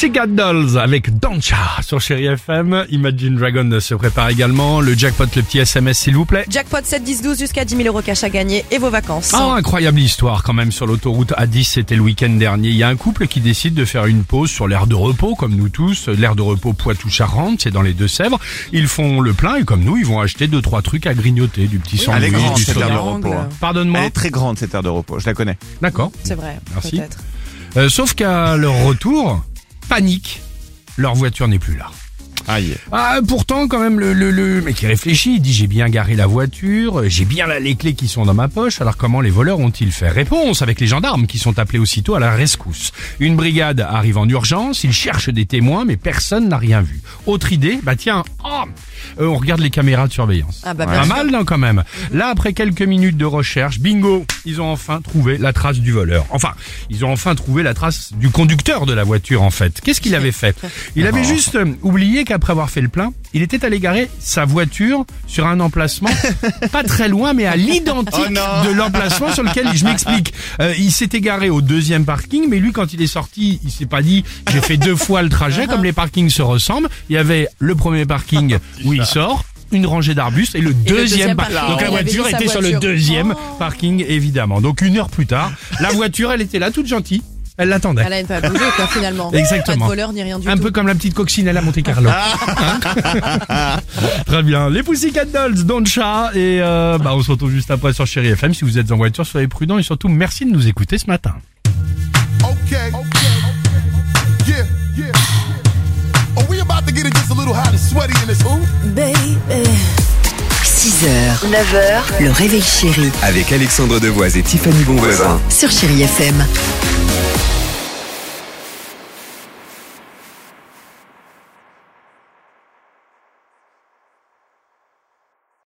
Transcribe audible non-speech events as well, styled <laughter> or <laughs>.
Pussycat Dolls avec Dancha sur Chéri FM. Imagine Dragon se prépare également. Le jackpot, le petit SMS s'il vous plaît. Jackpot 7 10 12 jusqu'à 10 000 euros cash à gagner et vos vacances. Ah, incroyable histoire quand même sur l'autoroute A10, c'était le week-end dernier. Il y a un couple qui décide de faire une pause sur l'aire de repos, comme nous tous. L'aire de repos Poitou-Charentes, c'est dans les Deux-Sèvres. Ils font le plein et comme nous, ils vont acheter deux trois trucs à grignoter, du petit Elle est sandwich, grande du cette aire de repos. hein. Pardonne-moi. Elle est très grande cette aire de repos, je la connais. D'accord. C'est vrai, Merci. peut-être. Euh, sauf qu'à leur retour, panique. Leur voiture n'est plus là. Aïe. Ah, pourtant, quand même, le, le, le mec qui réfléchit, il dit j'ai bien garé la voiture, j'ai bien là les clés qui sont dans ma poche, alors comment les voleurs ont-ils fait Réponse avec les gendarmes qui sont appelés aussitôt à la rescousse. Une brigade arrive en urgence, ils cherchent des témoins, mais personne n'a rien vu. Autre idée, bah tiens, oh, euh, on regarde les caméras de surveillance. Ah bah, Pas sûr. mal, non, quand même. Là, après quelques minutes de recherche, bingo, ils ont enfin trouvé la trace du voleur. Enfin, ils ont enfin trouvé la trace du conducteur de la voiture, en fait. Qu'est-ce qu'il <laughs> avait fait? Il avait juste euh, oublié qu'après avoir fait le plein, il était allé garer sa voiture sur un emplacement <laughs> pas très loin, mais à l'identique Oh de l'emplacement sur lequel, je m'explique, <laughs> Euh, il s'était garé au deuxième parking, mais lui, quand il est sorti, il s'est pas dit, j'ai fait deux fois le trajet, comme les parkings se ressemblent. Il y avait le premier parking <laughs> où il sort, une rangée d'arbustes et le deuxième, deuxième par- parking. Donc la voiture était sur le deuxième Oh. parking, évidemment. Donc une heure plus tard, la voiture, elle était là, toute gentille. Elle l'attendait. Elle a pas bougé quoi <laughs> finalement. Exactement. Pas de voleur ni rien du Un tout. peu comme la petite coccinelle à Monte Carlo. Hein <laughs> Très bien. Les Pussycat Dolls, Don Chat. Et euh, bah, on se retrouve juste après sur Chéri FM. Si vous êtes en voiture, soyez prudents et surtout merci de nous écouter ce matin. Okay. Yeah, yeah. Are we about to get it just a little hot and sweaty in this hoop? 6h, 9h, le réveil chéri Avec Alexandre Devoise et Tiffany Bonvoisin. sur Chéri FM.